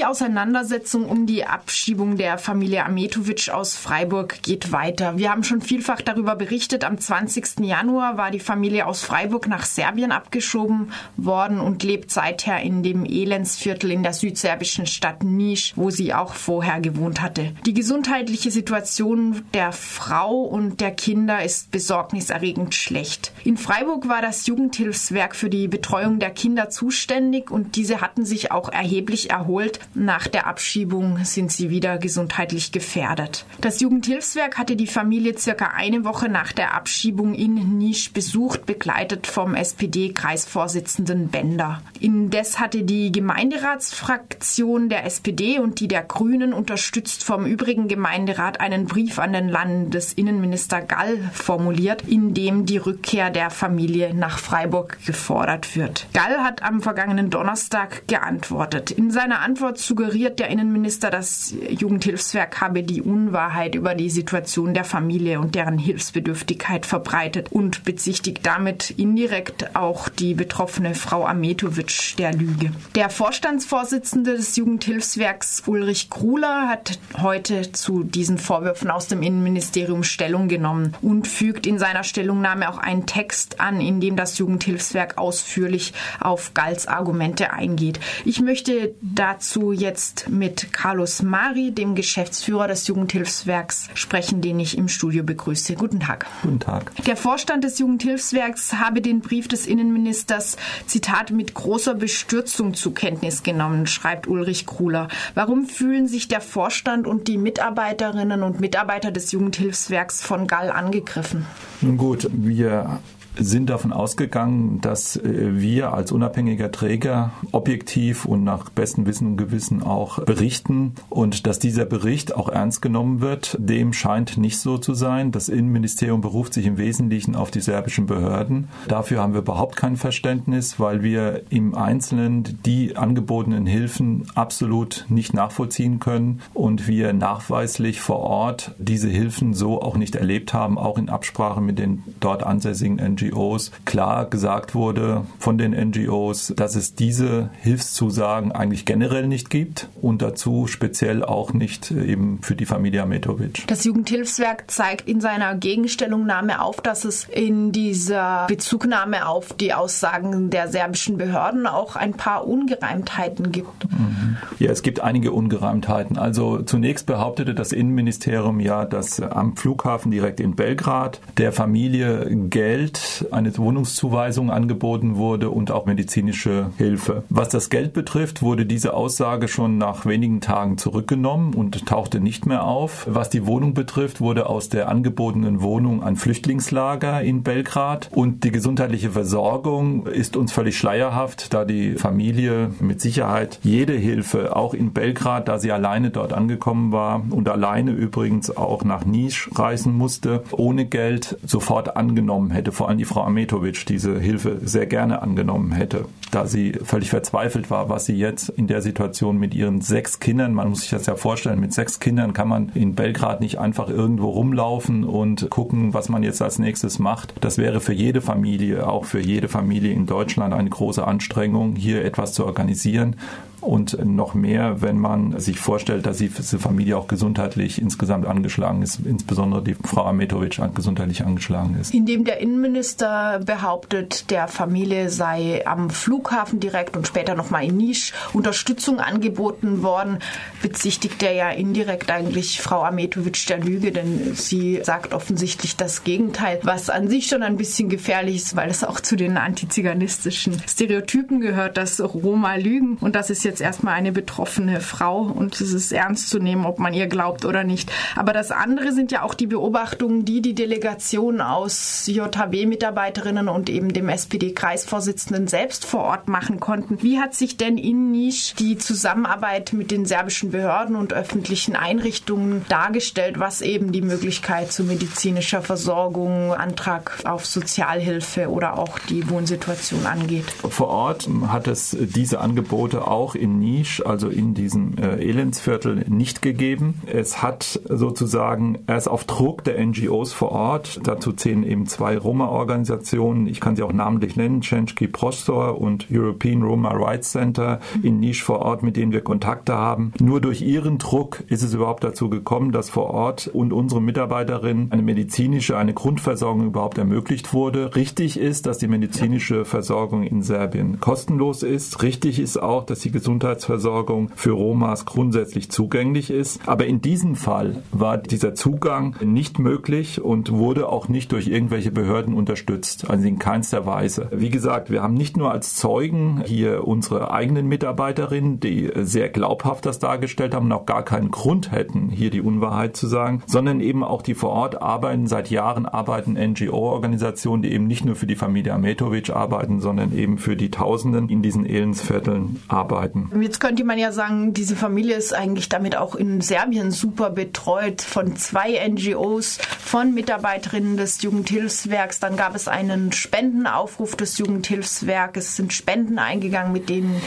Die Auseinandersetzung um die Abschiebung der Familie Ametovic aus Freiburg geht weiter. Wir haben schon vielfach darüber berichtet. Am 20. Januar war die Familie aus Freiburg nach Serbien abgeschoben worden und lebt seither in dem Elendsviertel in der südserbischen Stadt Nisch, wo sie auch vorher gewohnt hatte. Die gesundheitliche Situation der Frau und der Kinder ist besorgniserregend schlecht. In Freiburg war das Jugendhilfswerk für die Betreuung der Kinder zuständig und diese hatten sich auch erheblich erholt nach der Abschiebung sind sie wieder gesundheitlich gefährdet. Das Jugendhilfswerk hatte die Familie circa eine Woche nach der Abschiebung in Nisch besucht, begleitet vom SPD-Kreisvorsitzenden Bender. Indes hatte die Gemeinderatsfraktion der SPD und die der Grünen unterstützt vom übrigen Gemeinderat einen Brief an den Landesinnenminister Gall formuliert, in dem die Rückkehr der Familie nach Freiburg gefordert wird. Gall hat am vergangenen Donnerstag geantwortet. In seiner Antwort suggeriert der Innenminister, das Jugendhilfswerk habe die Unwahrheit über die Situation der Familie und deren Hilfsbedürftigkeit verbreitet und bezichtigt damit indirekt auch die betroffene Frau Ametovic der Lüge. Der Vorstandsvorsitzende des Jugendhilfswerks Ulrich Kruler hat heute zu diesen Vorwürfen aus dem Innenministerium Stellung genommen und fügt in seiner Stellungnahme auch einen Text an, in dem das Jugendhilfswerk ausführlich auf Galls Argumente eingeht. Ich möchte dazu dazu jetzt mit Carlos Mari, dem Geschäftsführer des Jugendhilfswerks, sprechen, den ich im Studio begrüße. Guten Tag. Guten Tag. Der Vorstand des Jugendhilfswerks habe den Brief des Innenministers, Zitat, mit großer Bestürzung zur Kenntnis genommen, schreibt Ulrich Kruler. Warum fühlen sich der Vorstand und die Mitarbeiterinnen und Mitarbeiter des Jugendhilfswerks von Gall angegriffen? Nun gut, wir sind davon ausgegangen, dass äh, wir als unabhängiger Träger objektiv und nach bestem Wissen und Gewissen auch berichten und dass dieser Bericht auch ernst genommen wird. Dem scheint nicht so zu sein. Das Innenministerium beruft sich im Wesentlichen auf die serbischen Behörden. Dafür haben wir überhaupt kein Verständnis, weil wir im Einzelnen die angebotenen Hilfen absolut nicht nachvollziehen können und wir nachweislich vor Ort diese Hilfen so auch nicht erlebt haben, auch in Absprache mit den dort ansässigen NGOs. NGOs klar gesagt wurde von den NGOs, dass es diese Hilfszusagen eigentlich generell nicht gibt und dazu speziell auch nicht eben für die Familie Ametovic. Das Jugendhilfswerk zeigt in seiner Gegenstellungnahme auf, dass es in dieser Bezugnahme auf die Aussagen der serbischen Behörden auch ein paar Ungereimtheiten gibt. Mhm. Ja, es gibt einige Ungereimtheiten. Also zunächst behauptete das Innenministerium ja, dass am Flughafen direkt in Belgrad der Familie Geld eine Wohnungszuweisung angeboten wurde und auch medizinische Hilfe. Was das Geld betrifft, wurde diese Aussage schon nach wenigen Tagen zurückgenommen und tauchte nicht mehr auf. Was die Wohnung betrifft, wurde aus der angebotenen Wohnung ein Flüchtlingslager in Belgrad und die gesundheitliche Versorgung ist uns völlig schleierhaft, da die Familie mit Sicherheit jede Hilfe, auch in Belgrad, da sie alleine dort angekommen war und alleine übrigens auch nach Nisch reisen musste, ohne Geld sofort angenommen hätte. Vor allem die Frau Ametovic diese Hilfe sehr gerne angenommen hätte, da sie völlig verzweifelt war, was sie jetzt in der Situation mit ihren sechs Kindern, man muss sich das ja vorstellen, mit sechs Kindern kann man in Belgrad nicht einfach irgendwo rumlaufen und gucken, was man jetzt als nächstes macht. Das wäre für jede Familie, auch für jede Familie in Deutschland eine große Anstrengung, hier etwas zu organisieren und noch mehr, wenn man sich vorstellt, dass diese Familie auch gesundheitlich insgesamt angeschlagen ist, insbesondere die Frau Ametovic gesundheitlich angeschlagen ist. Indem der Innenminister behauptet, der Familie sei am Flughafen direkt und später nochmal in Nisch Unterstützung angeboten worden, bezichtigt er ja indirekt eigentlich Frau Ametovic der Lüge, denn sie sagt offensichtlich das Gegenteil, was an sich schon ein bisschen gefährlich ist, weil es auch zu den antiziganistischen Stereotypen gehört, dass Roma lügen und das ist jetzt erstmal eine betroffene Frau und es ist ernst zu nehmen, ob man ihr glaubt oder nicht. Aber das andere sind ja auch die Beobachtungen, die die Delegation aus JHW-Mitarbeiterinnen und eben dem SPD-Kreisvorsitzenden selbst vor Ort machen konnten. Wie hat sich denn in Nisch die Zusammenarbeit mit den serbischen Behörden und öffentlichen Einrichtungen dargestellt, was eben die Möglichkeit zu medizinischer Versorgung, Antrag auf Sozialhilfe oder auch die Wohnsituation angeht? Vor Ort hat es diese Angebote auch in Nisch, also in diesem äh, Elendsviertel, nicht gegeben. Es hat sozusagen erst auf Druck der NGOs vor Ort, dazu zählen eben zwei Roma-Organisationen, ich kann sie auch namentlich nennen, Chenchki Prostor und European Roma Rights Center in Nisch vor Ort, mit denen wir Kontakte haben. Nur durch ihren Druck ist es überhaupt dazu gekommen, dass vor Ort und unsere Mitarbeiterinnen eine medizinische, eine Grundversorgung überhaupt ermöglicht wurde. Richtig ist, dass die medizinische Versorgung in Serbien kostenlos ist. Richtig ist auch, dass die Gesundheitsversorgung für Romas grundsätzlich zugänglich ist. Aber in diesem Fall war dieser Zugang nicht möglich und wurde auch nicht durch irgendwelche Behörden unterstützt. Also in keinster Weise. Wie gesagt, wir haben nicht nur als Zeugen hier unsere eigenen Mitarbeiterinnen, die sehr glaubhaft das dargestellt haben und auch gar keinen Grund hätten, hier die Unwahrheit zu sagen, sondern eben auch die vor Ort arbeiten, seit Jahren arbeiten NGO-Organisationen, die eben nicht nur für die Familie Ametovic arbeiten, sondern eben für die Tausenden in diesen Elendsvierteln arbeiten. Jetzt könnte man ja sagen, diese Familie ist eigentlich damit auch in Serbien super betreut von zwei NGOs, von Mitarbeiterinnen des Jugendhilfswerks. Dann gab es einen Spendenaufruf des Jugendhilfswerkes, es sind Spenden eingegangen, mit denen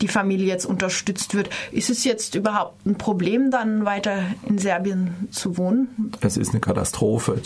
die Familie jetzt unterstützt wird. Ist es jetzt überhaupt ein Problem, dann weiter in Serbien zu wohnen? Es ist eine Katastrophe.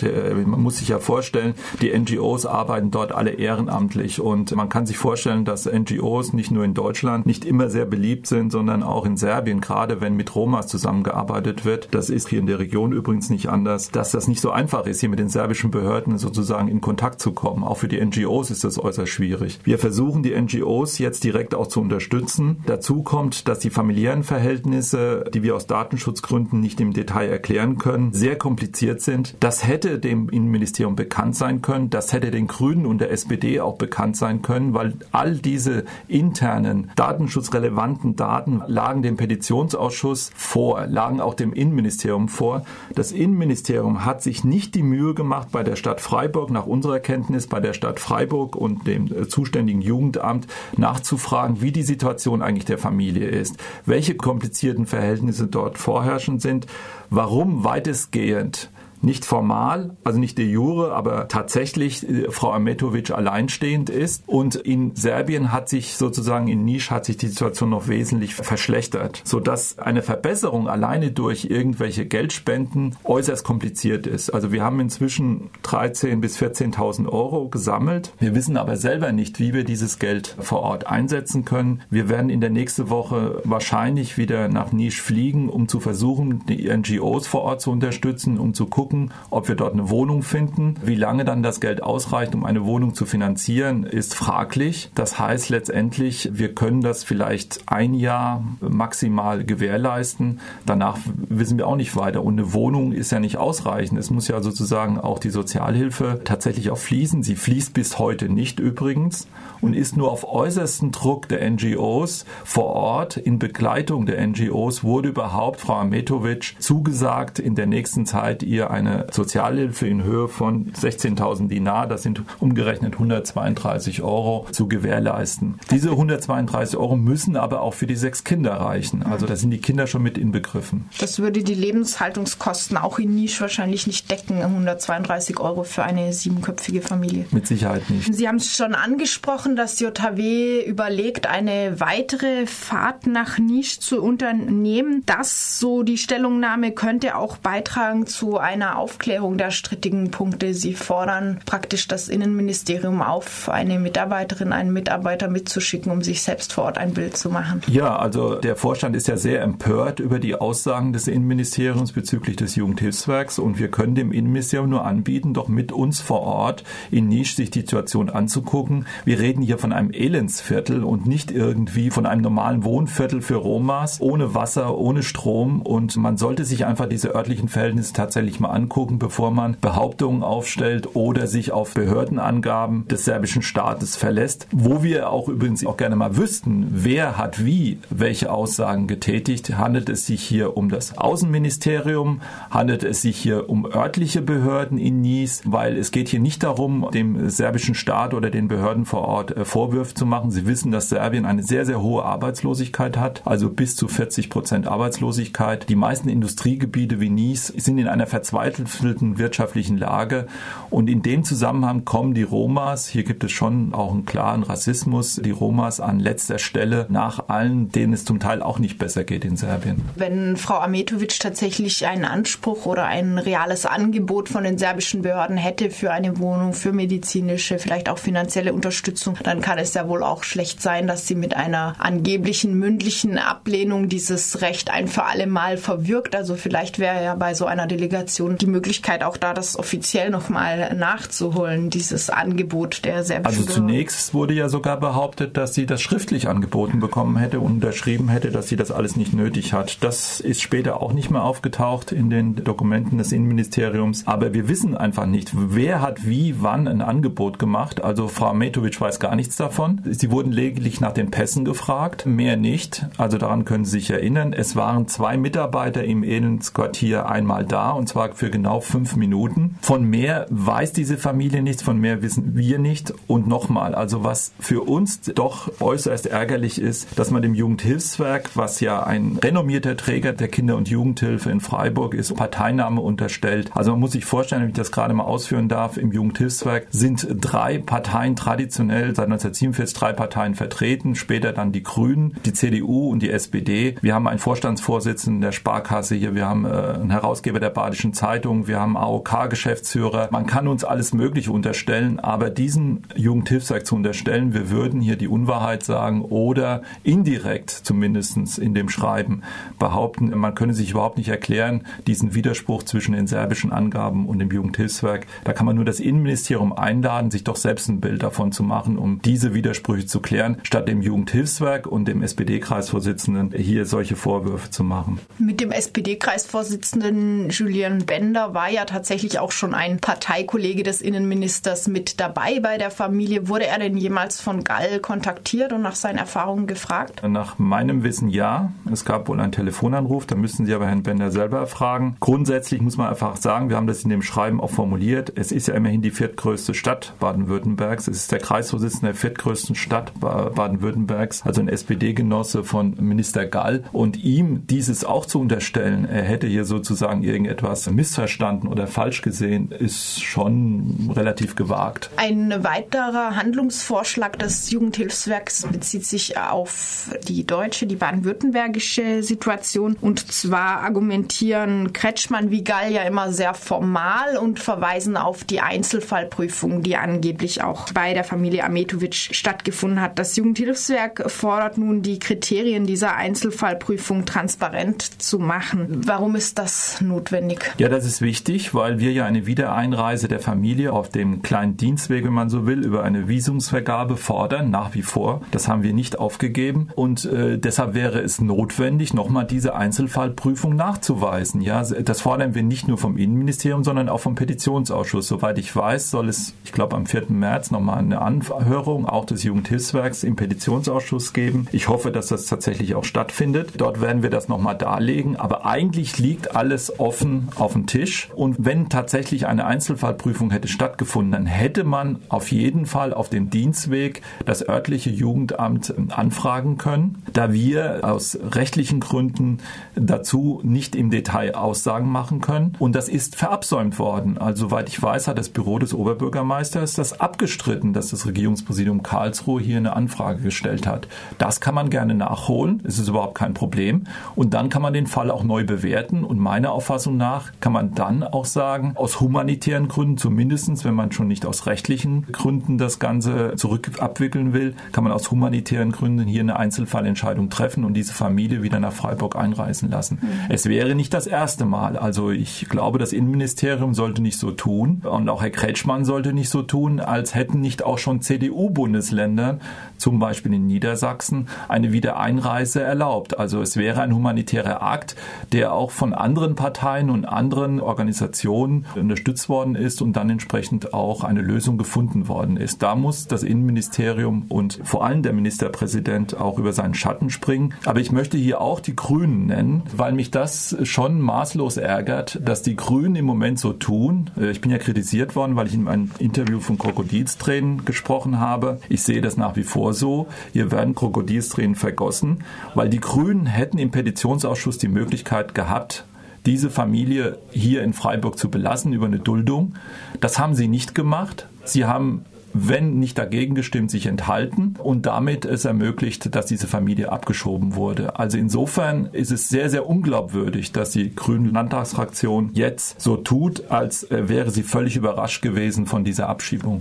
Man muss sich ja vorstellen, die NGOs arbeiten dort alle ehrenamtlich und man kann sich vorstellen, dass NGOs nicht nur in Deutschland nicht immer sehr beliebt sind, sondern auch in Serbien, gerade wenn mit Romas zusammengearbeitet wird. Das ist hier in der Region übrigens nicht anders, dass das nicht so einfach ist, hier mit den serbischen Behörden sozusagen in Kontakt zu kommen. Auch für die NGOs ist das äußerst schwierig. Wir versuchen die NGOs jetzt direkt auch zu unterstützen. Dazu kommt, dass die familiären Verhältnisse, die wir aus Datenschutzgründen nicht im Detail erklären können, sehr kompliziert sind. Das hätte dem Innenministerium bekannt sein können. Das hätte den Grünen und der SPD auch bekannt sein können, weil all diese internen datenschutzrelevanten Daten lagen dem Petitionsausschuss vor, lagen auch dem Innenministerium vor. Das Innenministerium hat sich nicht die Mühe gemacht, bei der Stadt Freiburg, nach unserer Kenntnis, bei der Stadt Freiburg und dem zuständigen Jugendamt nachzufragen, wie die Situation eigentlich der Familie ist, welche komplizierten Verhältnisse dort vorherrschend sind, warum weitestgehend nicht formal, also nicht de jure, aber tatsächlich äh, Frau Ametovic alleinstehend ist. Und in Serbien hat sich sozusagen in Nisch hat sich die Situation noch wesentlich verschlechtert, sodass eine Verbesserung alleine durch irgendwelche Geldspenden äußerst kompliziert ist. Also wir haben inzwischen 13 bis 14.000 Euro gesammelt. Wir wissen aber selber nicht, wie wir dieses Geld vor Ort einsetzen können. Wir werden in der nächsten Woche wahrscheinlich wieder nach Nisch fliegen, um zu versuchen, die NGOs vor Ort zu unterstützen, um zu gucken, gucken, ob wir dort eine Wohnung finden. Wie lange dann das Geld ausreicht, um eine Wohnung zu finanzieren, ist fraglich. Das heißt letztendlich, wir können das vielleicht ein Jahr maximal gewährleisten. Danach wissen wir auch nicht weiter. Und eine Wohnung ist ja nicht ausreichend. Es muss ja sozusagen auch die Sozialhilfe tatsächlich auch fließen. Sie fließt bis heute nicht übrigens und ist nur auf äußersten Druck der NGOs vor Ort in Begleitung der NGOs wurde überhaupt Frau Ametovic zugesagt, in der nächsten Zeit ihr eine Sozialhilfe in Höhe von 16.000 Dinar, das sind umgerechnet 132 Euro, zu gewährleisten. Diese 132 Euro müssen aber auch für die sechs Kinder reichen. Also da sind die Kinder schon mit inbegriffen. Das würde die Lebenshaltungskosten auch in Nisch wahrscheinlich nicht decken, 132 Euro für eine siebenköpfige Familie. Mit Sicherheit nicht. Sie haben es schon angesprochen, dass JHW überlegt, eine weitere Fahrt nach Nisch zu unternehmen. Das, so die Stellungnahme, könnte auch beitragen zu einer Aufklärung der strittigen Punkte. Sie fordern praktisch das Innenministerium auf, eine Mitarbeiterin, einen Mitarbeiter mitzuschicken, um sich selbst vor Ort ein Bild zu machen. Ja, also der Vorstand ist ja sehr empört über die Aussagen des Innenministeriums bezüglich des Jugendhilfswerks und wir können dem Innenministerium nur anbieten, doch mit uns vor Ort in Nisch sich die Situation anzugucken. Wir reden hier von einem Elendsviertel und nicht irgendwie von einem normalen Wohnviertel für Romas, ohne Wasser, ohne Strom und man sollte sich einfach diese örtlichen Verhältnisse tatsächlich mal angucken, bevor man Behauptungen aufstellt oder sich auf Behördenangaben des serbischen Staates verlässt, wo wir auch übrigens auch gerne mal wüssten, wer hat wie welche Aussagen getätigt. Handelt es sich hier um das Außenministerium? Handelt es sich hier um örtliche Behörden in Nice? Weil es geht hier nicht darum, dem serbischen Staat oder den Behörden vor Ort äh, Vorwürfe zu machen. Sie wissen, dass Serbien eine sehr, sehr hohe Arbeitslosigkeit hat, also bis zu 40 Prozent Arbeitslosigkeit. Die meisten Industriegebiete wie Nice sind in einer Verzweiflung verzweifelten wirtschaftlichen Lage. Und in dem Zusammenhang kommen die Romas, hier gibt es schon auch einen klaren Rassismus, die Romas an letzter Stelle nach allen, denen es zum Teil auch nicht besser geht in Serbien. Wenn Frau Ametovic tatsächlich einen Anspruch oder ein reales Angebot von den serbischen Behörden hätte für eine Wohnung, für medizinische, vielleicht auch finanzielle Unterstützung, dann kann es ja wohl auch schlecht sein, dass sie mit einer angeblichen mündlichen Ablehnung dieses Recht ein für alle Mal verwirkt. Also vielleicht wäre ja bei so einer Delegation die Möglichkeit auch da, das offiziell nochmal nachzuholen, dieses Angebot der serbischen Also zunächst wurde ja sogar behauptet, dass sie das schriftlich angeboten bekommen hätte und unterschrieben hätte, dass sie das alles nicht nötig hat. Das ist später auch nicht mehr aufgetaucht in den Dokumenten des Innenministeriums. Aber wir wissen einfach nicht, wer hat wie wann ein Angebot gemacht. Also Frau Metovic weiß gar nichts davon. Sie wurden lediglich nach den Pässen gefragt, mehr nicht. Also daran können Sie sich erinnern. Es waren zwei Mitarbeiter im Elendsquartier einmal da und zwar für genau fünf Minuten. Von mehr weiß diese Familie nichts, von mehr wissen wir nicht. Und nochmal, also was für uns doch äußerst ärgerlich ist, dass man dem Jugendhilfswerk, was ja ein renommierter Träger der Kinder- und Jugendhilfe in Freiburg ist, Parteinahme unterstellt. Also man muss sich vorstellen, wenn ich das gerade mal ausführen darf, im Jugendhilfswerk sind drei Parteien traditionell seit 1947 drei Parteien vertreten, später dann die Grünen, die CDU und die SPD. Wir haben einen Vorstandsvorsitzenden der Sparkasse hier, wir haben äh, einen Herausgeber der Badischen Zeitung, wir haben AOK-Geschäftsführer. Man kann uns alles Mögliche unterstellen, aber diesen Jugendhilfswerk zu unterstellen, wir würden hier die Unwahrheit sagen oder indirekt zumindest in dem Schreiben behaupten, man könne sich überhaupt nicht erklären, diesen Widerspruch zwischen den serbischen Angaben und dem Jugendhilfswerk. Da kann man nur das Innenministerium einladen, sich doch selbst ein Bild davon zu machen, um diese Widersprüche zu klären, statt dem Jugendhilfswerk und dem SPD-Kreisvorsitzenden hier solche Vorwürfe zu machen. Mit dem SPD-Kreisvorsitzenden Julian Bender war ja tatsächlich auch schon ein Parteikollege des Innenministers mit dabei bei der Familie. Wurde er denn jemals von Gall kontaktiert und nach seinen Erfahrungen gefragt? Nach meinem Wissen ja. Es gab wohl einen Telefonanruf, da müssen Sie aber Herrn Bender selber erfragen. Grundsätzlich muss man einfach sagen, wir haben das in dem Schreiben auch formuliert, es ist ja immerhin die viertgrößte Stadt Baden-Württembergs. Es ist der Kreisvorsitzende der viertgrößten Stadt Baden-Württembergs, also ein SPD-Genosse von Minister Gall. Und ihm dieses auch zu unterstellen, er hätte hier sozusagen irgendetwas missverstanden oder falsch gesehen, ist schon relativ gewagt. Ein weiterer Handlungsvorschlag des Jugendhilfswerks bezieht sich auf die deutsche, die baden-württembergische Situation. Und zwar argumentieren Kretschmann wie Gall ja immer sehr formal und verweisen auf die Einzelfallprüfung, die angeblich auch bei der Familie Ametovic stattgefunden hat. Das Jugendhilfswerk fordert nun, die Kriterien dieser Einzelfallprüfung transparent zu machen. Warum ist das notwendig? Ja, das ist wichtig, weil wir ja eine Wiedereinreise der Familie auf dem kleinen Dienstweg, wenn man so will, über eine Visumsvergabe fordern, nach wie vor. Das haben wir nicht aufgegeben und äh, deshalb wäre es notwendig, nochmal diese Einzelfallprüfung nachzuweisen. Ja, das fordern wir nicht nur vom Innenministerium, sondern auch vom Petitionsausschuss. Soweit ich weiß, soll es, ich glaube, am 4. März nochmal eine Anhörung auch des Jugendhilfswerks im Petitionsausschuss geben. Ich hoffe, dass das tatsächlich auch stattfindet. Dort werden wir das nochmal darlegen. Aber eigentlich liegt alles offen auf dem Tisch. Und wenn tatsächlich eine Einzelfallprüfung hätte stattgefunden, dann hätte man auf jeden Fall auf dem Dienstweg das örtliche Jugendamt anfragen können. Da wir aus rechtlichen Gründen dazu nicht im Detail Aussagen machen können. Und das ist verabsäumt worden. Also soweit ich weiß, hat das Büro des Oberbürgermeisters das abgestritten, dass das Regierungspräsidium Karlsruhe hier eine Anfrage gestellt hat. Das kann man gerne nachholen. Es ist überhaupt kein Problem. Und dann kann man den Fall auch neu bewerten. Und meiner Auffassung nach kann man dann auch sagen, aus humanitären Gründen, zumindestens, wenn man schon nicht aus rechtlichen Gründen das Ganze zurück abwickeln will, kann man aus humanitären Gründen hier eine Einzelfallentscheidung treffen und diese Familie wieder nach Freiburg einreisen lassen. Mhm. Es wäre nicht das erste Mal. Also ich glaube, das Innenministerium sollte nicht so tun und auch Herr Kretschmann sollte nicht so tun, als hätten nicht auch schon CDU-Bundesländer, zum Beispiel in Niedersachsen, eine Wiedereinreise erlaubt. Also es wäre ein humanitärer Akt, der auch von anderen Parteien und anderen Organisationen unterstützt worden ist und dann entsprechend auch eine Lösung gefunden worden ist. Da muss das Innenministerium und vor allem der Ministerpräsident auch über seinen Schatten springen. Aber ich möchte hier auch die Grünen nennen, weil mich das schon maßlos ärgert, dass die Grünen im Moment so tun. Äh, ich bin ja kritisiert worden, weil ich in einem Interview von Krokodilstränen gesprochen habe. Ich sehe das nach wie vor so. Hier werden Krokodilstränen vergossen, weil die Grünen hätten im Petitionsausschuss die Möglichkeit gehabt, diese Familie hier in Freiburg zu belassen über eine Duldung. Das haben sie nicht gemacht. Sie haben wenn nicht dagegen gestimmt, sich enthalten und damit es ermöglicht, dass diese Familie abgeschoben wurde. Also insofern ist es sehr, sehr unglaubwürdig, dass die Grünen Landtagsfraktion jetzt so tut, als wäre sie völlig überrascht gewesen von dieser Abschiebung.